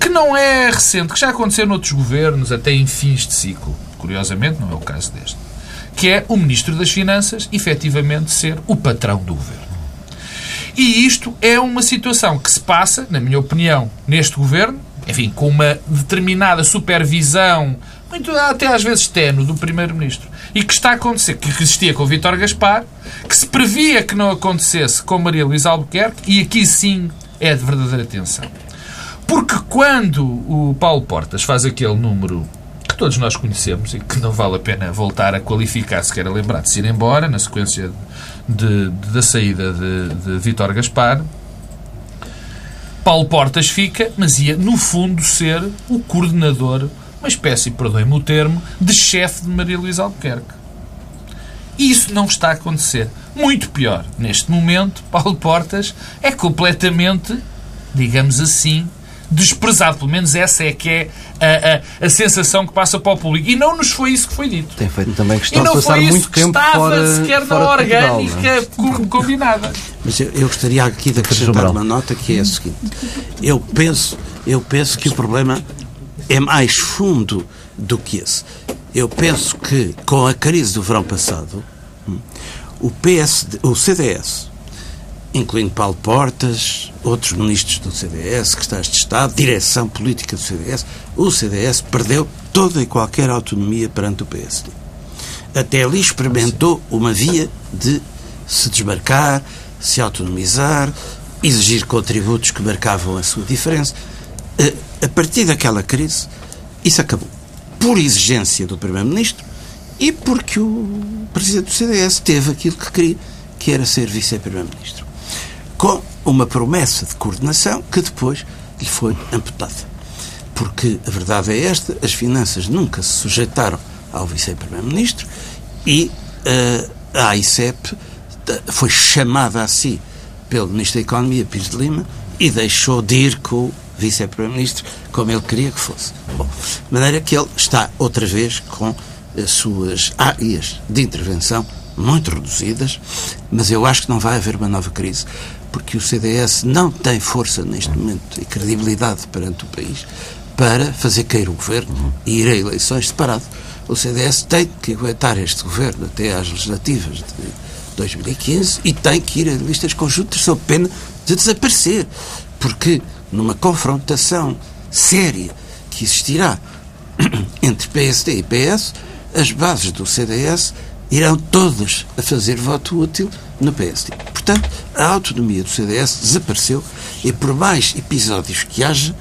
que não é recente, que já aconteceu noutros governos, até em fins de ciclo. Curiosamente, não é o caso deste. Que é o Ministro das Finanças, efetivamente, ser o patrão do governo. E isto é uma situação que se passa, na minha opinião, neste governo, enfim, com uma determinada supervisão, muito até às vezes tenue, do Primeiro-Ministro, e que está a acontecer, que existia com o Vítor Gaspar, que se previa que não acontecesse com Maria Luísa Albuquerque, e aqui sim é de verdadeira atenção. Porque quando o Paulo Portas faz aquele número que todos nós conhecemos e que não vale a pena voltar a qualificar, se quer lembrar de se ir embora, na sequência de, de, da saída de, de Gaspar, Paulo Portas fica, mas ia, no fundo, ser o coordenador, uma espécie, perdoem-me o termo, de chefe de Maria Luísa Albuquerque. Isso não está a acontecer. Muito pior. Neste momento, Paulo Portas é completamente, digamos assim, desprezado. Pelo menos essa é que é a, a, a, sensação que passa para o público. E não nos foi isso que foi dito. Tem feito também questão de passar muito tempo estava fora, sequer fora na orgânica é? combinada. Mas eu, eu, gostaria aqui de acrescentar uma nota que é a seguinte. Eu penso, eu penso que o problema é mais fundo do que esse. Eu penso que com a crise do verão passado, hum, o, PSD, o CDS incluindo Paulo Portas, outros ministros do CDS, secretários de Estado, direção política do CDS, o CDS perdeu toda e qualquer autonomia perante o PSD. Até ali experimentou uma via de se desmarcar, se autonomizar, exigir contributos que marcavam a sua diferença. A partir daquela crise, isso acabou. Por exigência do Primeiro-Ministro e porque o Presidente do CDS teve aquilo que queria, que era ser Vice-Primeiro-Ministro com uma promessa de coordenação que depois lhe foi amputada. Porque a verdade é esta: as finanças nunca se sujeitaram ao vice-primeiro-ministro e uh, a AICEP foi chamada a si pelo Ministro da Economia, Pires de Lima, e deixou de ir com o vice-primeiro-ministro como ele queria que fosse. Bom, de maneira que ele está outra vez com as suas áreas de intervenção muito reduzidas, mas eu acho que não vai haver uma nova crise porque o CDS não tem força neste momento e credibilidade perante o país para fazer cair o governo e ir a eleições separado. O CDS tem que aguentar este governo até às legislativas de 2015 e tem que ir a listas conjuntas sob pena de desaparecer. Porque numa confrontação séria que existirá entre PSD e PS, as bases do CDS irão todas a fazer voto útil no PSD. Portanto, a autonomia do CDS desapareceu e, por mais episódios que haja,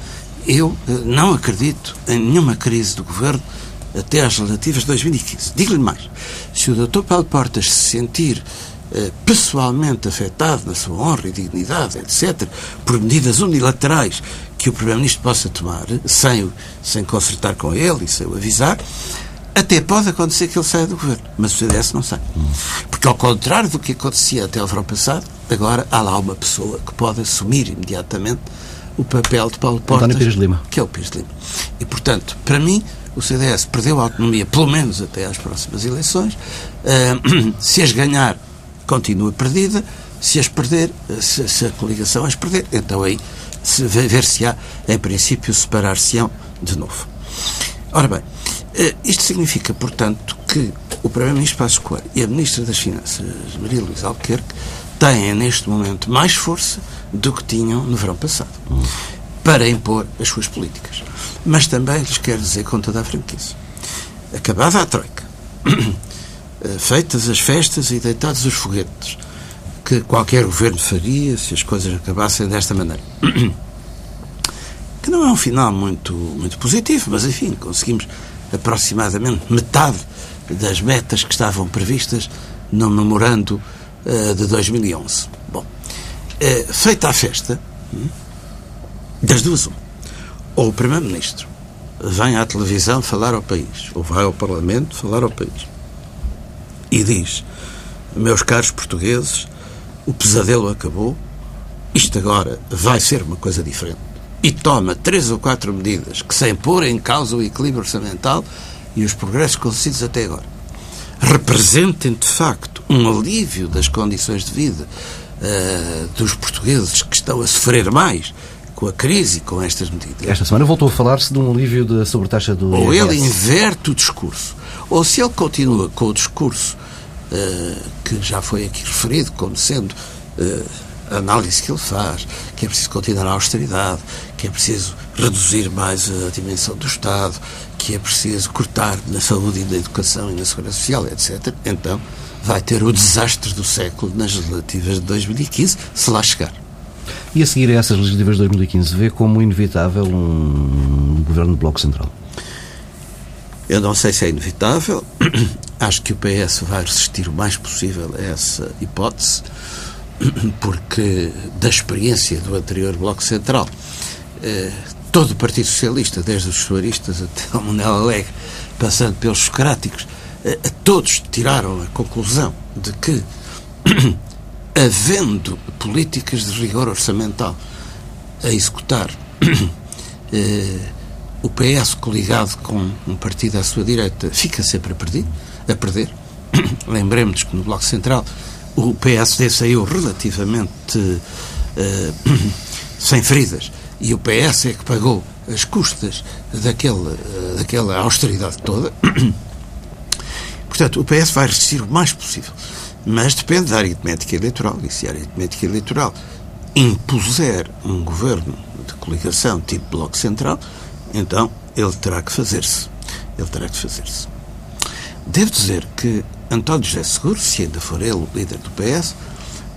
eu eh, não acredito em nenhuma crise do governo até às relativas de 2015. Digo-lhe mais: se o Dr. Paulo Portas se sentir eh, pessoalmente afetado na sua honra e dignidade, etc., por medidas unilaterais que o Primeiro-Ministro possa tomar, sem, sem concertar com ele e sem o avisar, até pode acontecer que ele saia do governo, mas o CDS não sai. Porque, ao contrário do que acontecia até o verão passado, agora há lá uma pessoa que pode assumir imediatamente o papel de Paulo Portas, Pires Lima. que é o Pires Lima. E, portanto, para mim, o CDS perdeu a autonomia, pelo menos até às próximas eleições. Uh, se as ganhar, continua perdida. Se as perder, se, se a coligação as perder, então aí ver-se-á, em princípio, separar-se-ão de novo. Ora bem, isto significa, portanto, que o Primeiro-Ministro Passos Coelho e a Ministra das Finanças, Maria Luísa Albuquerque, têm neste momento mais força do que tinham no verão passado para impor as suas políticas. Mas também lhes quero dizer com toda a franqueza: acabada a Troika, eh, feitas as festas e deitados os foguetes que qualquer governo faria se as coisas acabassem desta maneira. Que não é um final muito, muito positivo, mas enfim, conseguimos aproximadamente metade das metas que estavam previstas no memorando uh, de 2011. Bom, uh, feita a festa, hum, das duas, um, ou o Primeiro-Ministro vem à televisão falar ao país, ou vai ao Parlamento falar ao país, e diz: Meus caros portugueses, o pesadelo acabou, isto agora vai ser uma coisa diferente e toma três ou quatro medidas que, sem pôr em causa o equilíbrio orçamental e os progressos conseguidos até agora, representem de facto um alívio das condições de vida uh, dos portugueses que estão a sofrer mais com a crise e com estas medidas. Esta semana voltou a falar-se de um alívio da sobretaxa do Ou ele inverte o discurso, ou se ele continua com o discurso uh, que já foi aqui referido como sendo uh, a análise que ele faz, que é preciso continuar a austeridade, que é preciso reduzir mais a dimensão do Estado, que é preciso cortar na saúde e na educação e na segurança social, etc., então vai ter o desastre do século nas legislativas de 2015, se lá chegar. E a seguir a essas legislativas de 2015, vê como inevitável um governo de Bloco Central? Eu não sei se é inevitável. Acho que o PS vai resistir o mais possível a essa hipótese, porque da experiência do anterior Bloco Central, todo o Partido Socialista, desde os soaristas até o Monel Alegre, passando pelos socráticos, eh, todos tiraram a conclusão de que, havendo políticas de rigor orçamental a executar, eh, o PS coligado com um partido à sua direita fica sempre a perder. A perder. Lembremos que no Bloco Central o PSD saiu relativamente uh, sem feridas e o PS é que pagou as custas daquele, uh, daquela austeridade toda. Portanto, o PS vai resistir o mais possível. Mas depende da aritmética eleitoral. E se a aritmética eleitoral impuser um governo de coligação tipo Bloco Central, então ele terá que fazer-se. Ele terá que fazer-se. Devo dizer que António José Seguro, se ainda for ele o líder do PS,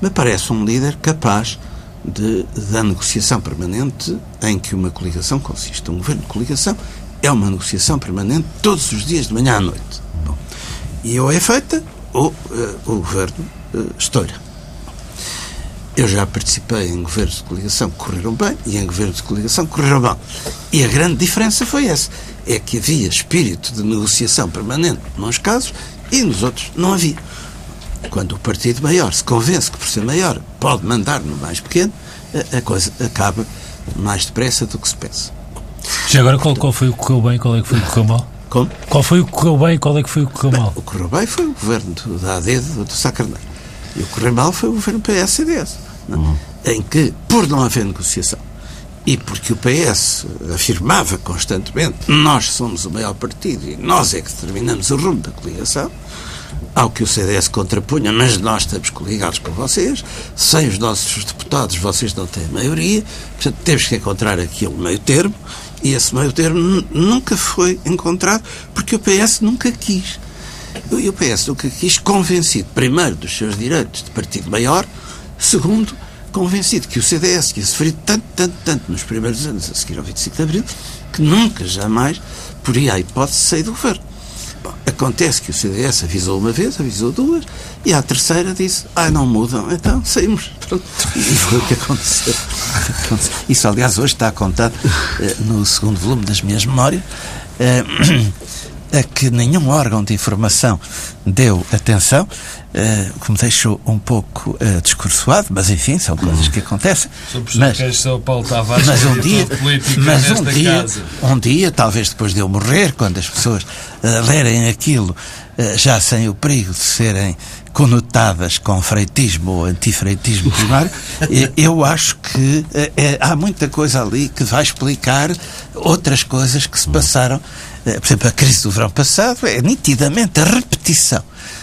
me parece um líder capaz de, da negociação permanente em que uma coligação consiste. Um governo de coligação é uma negociação permanente todos os dias, de manhã à noite. Bom, e ou é feita ou uh, o governo uh, estoura. Eu já participei em governos de coligação que correram bem e em governos de coligação que correram mal. E a grande diferença foi essa. É que havia espírito de negociação permanente nos casos e nos outros não havia. Quando o partido maior se convence que por ser maior pode mandar no mais pequeno, a, a coisa acaba mais depressa do que se pensa. Já agora, qual, qual foi o que correu bem e qual é que foi o que correu mal? Como? Qual foi o que correu bem e qual é que foi o que correu mal? O que correu bem foi o governo do, da AD do, do Sacarneiro. E o que correu mal foi o governo PS-CDS, uhum. em que, por não haver negociação, e porque o PS afirmava constantemente nós somos o maior partido e nós é que determinamos o rumo da coligação, ao que o CDS contrapunha, mas nós estamos coligados com vocês, sem os nossos deputados vocês não têm maioria, portanto temos que encontrar aqui um meio termo, e esse meio termo nunca foi encontrado porque o PS nunca quis. E o PS nunca quis, convencido, primeiro, dos seus direitos de partido maior, segundo, convencido que o CDS tinha sofrido tanto, tanto, tanto nos primeiros anos a seguir ao 25 de Abril, que nunca, jamais, poria a hipótese de sair do governo. Bom, acontece que o CDS avisou uma vez, avisou duas, e à terceira disse, ah, não mudam, então saímos. Pronto. E foi o que aconteceu. Isso, aliás, hoje está contado eh, no segundo volume das minhas memórias. Eh, a que nenhum órgão de informação deu atenção, uh, que me deixou um pouco uh, discursoado, mas enfim, são coisas que acontecem. Mas, mas um dia, mas um dia, um dia, talvez depois de eu morrer, quando as pessoas uh, lerem aquilo, já sem o perigo de serem conotadas com freitismo ou antifreitismo primário, eu acho que é, há muita coisa ali que vai explicar outras coisas que se passaram. Eh, por exemplo, a crise do verão passado é nitidamente a repetição. eh,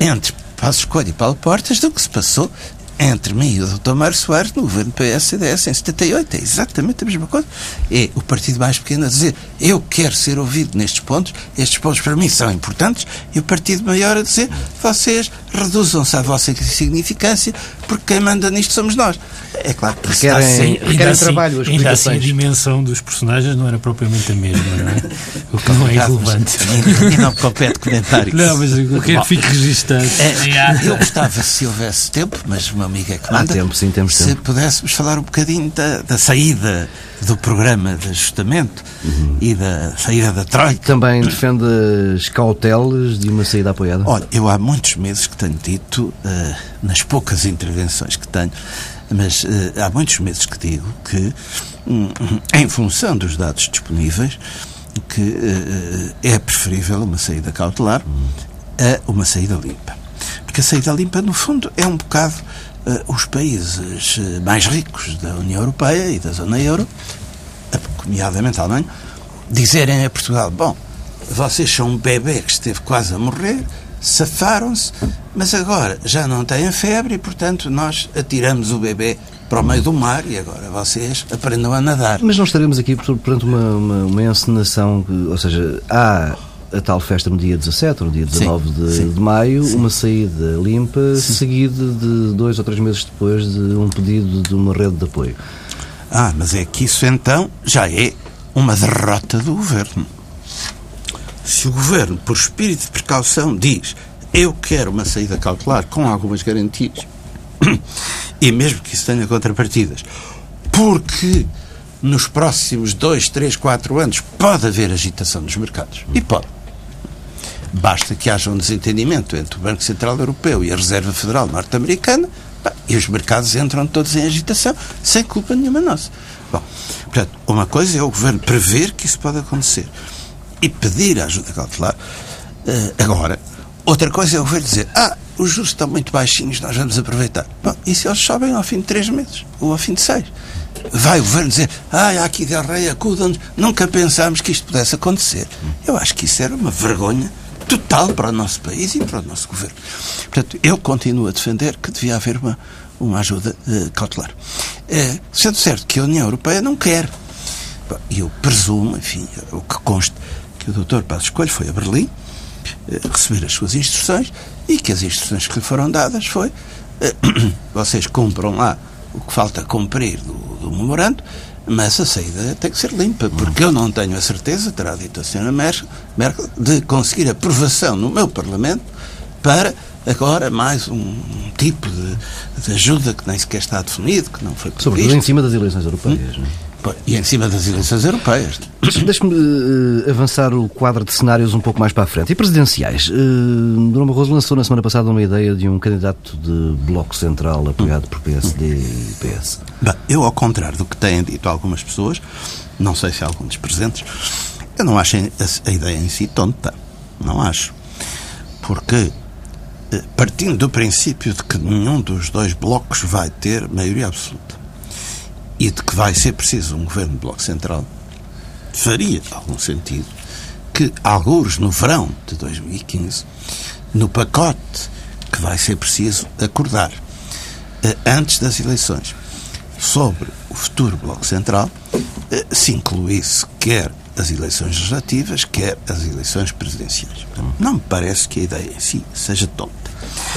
entre Passos Coelho e Paulo Portas do que se passou entre mim e o Dr. Mário Soares no governo PS-CDS em 78. É exatamente a mesma coisa. É o partido mais pequeno a dizer eu quero ser ouvido nestes pontos, estes pontos para mim são importantes, e o partido maior a dizer vocês reduzam-se à vossa insignificância porque quem manda nisto somos nós. É claro que requerem, assim, requerem assim, trabalho, as ainda assim a dimensão dos personagens não era propriamente a mesma, não é? O que não é irrelevante. E não compete comentário. Não, mas eu quero que fique registado. É, eu gostava, se houvesse tempo, mas o meu amigo é que manda, Há tempo, sim, temos se tempo. pudéssemos falar um bocadinho da, da saída do programa de ajustamento uhum. e da saída da Troika. Também defende as cautelas de uma saída apoiada? Olha, eu há muitos meses que tenho dito, uh, nas poucas intervenções que tenho, mas uh, há muitos meses que digo que, um, em função dos dados disponíveis, que uh, é preferível uma saída cautelar a uma saída limpa. Porque a saída limpa, no fundo, é um bocado os países mais ricos da União Europeia e da zona euro, nomeadamente a Alemanha, dizerem a Portugal: bom, vocês são um bebê que esteve quase a morrer, safaram-se, Mas agora já não têm febre e, portanto, nós atiramos o bebê para o meio do mar e agora vocês aprendam a nadar. Mas não estaremos aqui perante uma, uma, uma encenação, ou seja, há a tal festa no dia 17 ou no dia 19 sim, de, sim, de, maio, sim. uma saída limpa, seguida de dois ou três meses depois de um pedido de uma rede de apoio. Ah, mas é que isso então já é uma derrota do governo. Se o governo, por espírito de precaução, diz eu quero uma saída cautelar com algumas garantias, e mesmo que isso tenha contrapartidas, porque nos próximos dois, três, quatro anos pode haver agitação nos mercados. E pode. Basta que haja um desentendimento entre o Banco Central Europeu e a Reserva Federal Norte-Americana e os mercados entram todos em agitação sem culpa nenhuma nossa. Bom, portanto, uma coisa é o Governo prever que isso pode acontecer e pedir a ajuda cautelar uh, agora. Outra coisa é o Governo dizer, ah, os juros estão muito baixinhos, nós vamos aproveitar. Bom, e se eles sobem ao fim de três meses ou ao fim de seis? Vai o Governo dizer, ah, aqui Del Rey acudam-nos, nunca pensámos que isto pudesse acontecer. Eu acho que isso era uma vergonha total para o nosso país e para o nosso governo. Portanto, eu continuo a defender que devia haver uma, uma ajuda uh, cautelar. Uh, sendo certo que a União Europeia não quer. E eu presumo, enfim, o que consta, que o Dr. Passos Coelho foi a Berlim uh, receber as suas instruções e que as instruções que lhe foram dadas foi vocês cumpram lá o que falta cumprir do, do memorando mas a saída tem que ser limpa, porque eu não tenho a certeza, terá dito a senhora Merkel, de conseguir aprovação no meu Parlamento para agora mais um tipo de, de ajuda que nem sequer está definido, que não foi previsto. Sobretudo em cima das eleições europeias, hum? não é? E em cima das eleições europeias. Deixe-me uh, avançar o quadro de cenários um pouco mais para a frente. E presidenciais? Uh, Dona Barroso lançou na semana passada uma ideia de um candidato de bloco central apoiado por PSD e PS. Bem, eu, ao contrário do que têm dito algumas pessoas, não sei se alguns dos presentes, eu não acho a, a ideia em si tonta. Não acho. Porque, eh, partindo do princípio de que nenhum dos dois blocos vai ter maioria absoluta e de que vai ser preciso um governo de Bloco Central, faria algum sentido que, alguns no verão de 2015, no pacote que vai ser preciso acordar eh, antes das eleições sobre o futuro Bloco Central, eh, se incluísse quer as eleições legislativas, quer as eleições presidenciais. Não me parece que a ideia em si seja tonta.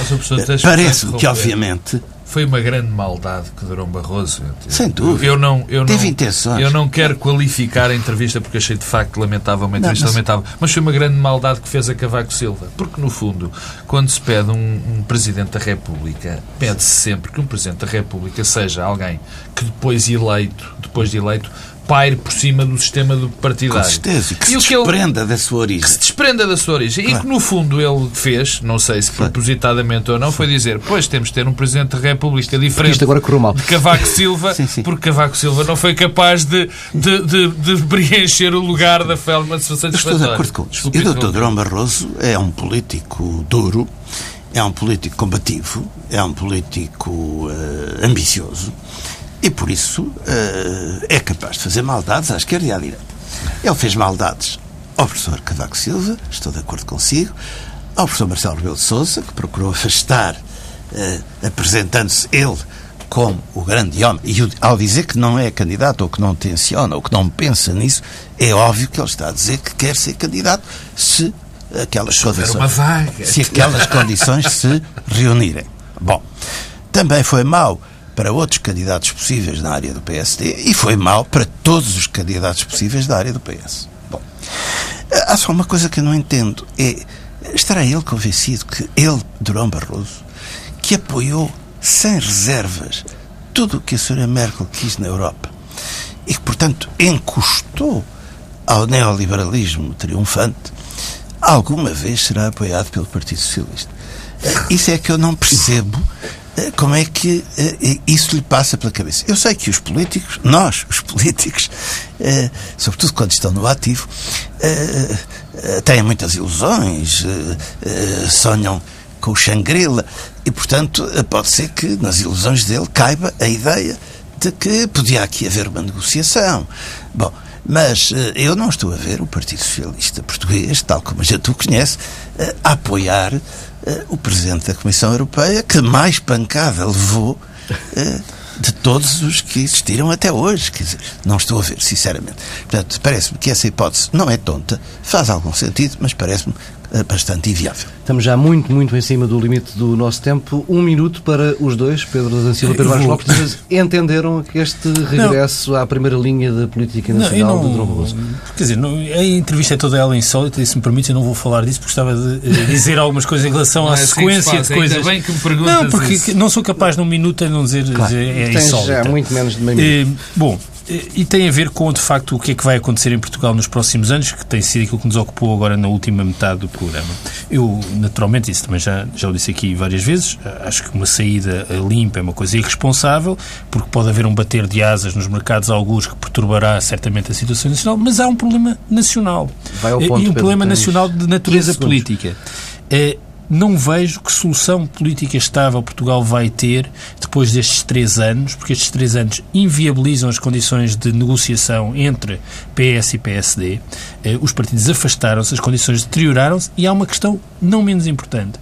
Eh, parece-me que, obviamente, foi uma grande maldade que Durão Barroso. Sem dúvida. Eu não, eu Teve não, intenções. Eu não quero qualificar a entrevista porque achei de facto lamentável uma entrevista não, mas... lamentável, mas foi uma grande maldade que fez a Cavaco Silva. Porque, no fundo, quando se pede um, um Presidente da República, pede-se sempre que um Presidente da República seja alguém que depois eleito, depois de eleito, paire por cima do sistema do partidário. Com certeza, que e se desprenda ele, da sua origem. Que se desprenda da sua origem. Claro. E que, no fundo, ele fez, não sei se propositadamente ou não, foi dizer, pois temos de ter um Presidente da República diferente Isto agora mal. de Cavaco Silva, sim, sim. porque Cavaco Silva não foi capaz de, de, de, de preencher o lugar da Felma satisfatória. Estou de acordo com isso. E o Dr. Durão Barroso é um político duro, é um político combativo, é um político uh, ambicioso e por isso uh, é capaz de fazer maldades à esquerda e à direita. Ele fez maldades ao professor Cavaco Silva, estou de acordo consigo, ao professor Marcelo Rebelo de Sousa, que procurou afastar, uh, apresentando-se ele como o grande homem, e ao dizer que não é candidato, ou que não tenciona, ou que não pensa nisso, é óbvio que ele está a dizer que quer ser candidato se aquelas condições, se aquelas condições se reunirem. Bom, também foi mau para outros candidatos possíveis na área do PSD e foi mal para todos os candidatos possíveis da área do PS. Bom, há só uma coisa que eu não entendo. É, estará ele convencido que ele, Durão Barroso, que apoiou sem reservas tudo o que a senhora Merkel quis na Europa e que, portanto, encostou ao neoliberalismo triunfante, alguma vez será apoiado pelo Partido Socialista. Isso é que eu não percebo como é que uh, isso lhe passa pela cabeça? Eu sei que os políticos, nós, os políticos, sobretudo quando estão no ativo, têm muitas ilusões, sonham com o Shangri-La e, portanto, pode ser que nas ilusões dele caiba a ideia de que podia aqui haver uma negociação. Bom, Mas eh, eu não estou a ver o Partido Socialista Português, tal como a gente o conhece, eh, a apoiar eh, o Presidente da Comissão Europeia, que mais pancada levou de todos os que existiram até hoje. Quer dizer, não estou a ver, sinceramente. Portanto, parece-me que essa hipótese não é tonta, faz algum sentido, mas parece-me bastante inviável. Estamos já muito, muito em cima do limite do nosso tempo. Um minuto para os dois, Pedro da Silva e Pedro Marcos Lopes, entenderam que este regresso não. à primeira linha da política nacional não, não, de Dom Barroso. Quer dizer, não, a entrevista é toda ela insólita e, se me permite, eu não vou falar disso porque estava a dizer algumas coisas em relação à é assim sequência de coisas. Ainda bem que me perguntas Não, porque isso. não sou capaz num minuto a não dizer, claro. dizer é insólita. já muito menos de meio minuto. Eh, bom, e tem a ver com, de facto, o que é que vai acontecer em Portugal nos próximos anos, que tem sido aquilo que nos ocupou agora na última metade do programa. Eu, naturalmente, isso também já, já o disse aqui várias vezes, acho que uma saída limpa é uma coisa irresponsável, porque pode haver um bater de asas nos mercados alguns que perturbará certamente a situação nacional, mas há um problema nacional. E um problema nacional de natureza política. É, não vejo que solução política estável Portugal vai ter depois destes três anos, porque estes três anos inviabilizam as condições de negociação entre PS e PSD. Eh, os partidos afastaram-se, as condições deterioraram-se e há uma questão não menos importante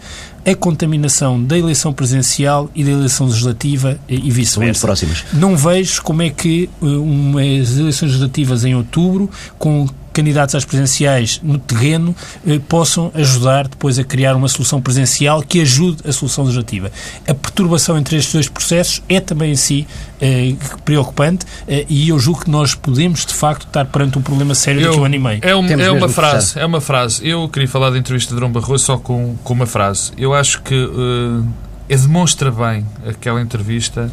a contaminação da eleição presidencial e da eleição legislativa e vice-versa. Próximas. Não vejo como é que eh, umas eleições legislativas em outubro, com candidatos às presidenciais no terreno eh, possam ajudar depois a criar uma solução presidencial que ajude a solução legislativa. A perturbação entre estes dois processos é também em si eh, preocupante eh, e eu julgo que nós podemos de facto estar perante um problema sério eu, daqui a um ano e meio. É, um, é uma frase, é uma frase. Eu queria falar da entrevista de Drão Barroso só com, com uma frase. Eu acho que uh, demonstra bem aquela entrevista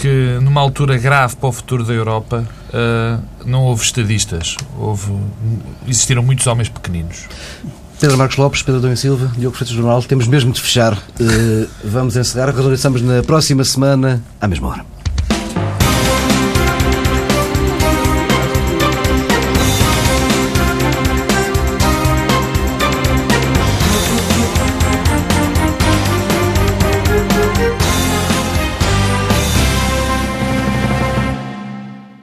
que numa altura grave para o futuro da Europa uh, não houve estadistas, houve, existiram muitos homens pequeninos. Pedro Marcos Lopes, Pedro Domingos Silva, Diogo Freitas Jornal, temos mesmo de fechar. Uh, vamos encerrar, regressamos na próxima semana, à mesma hora.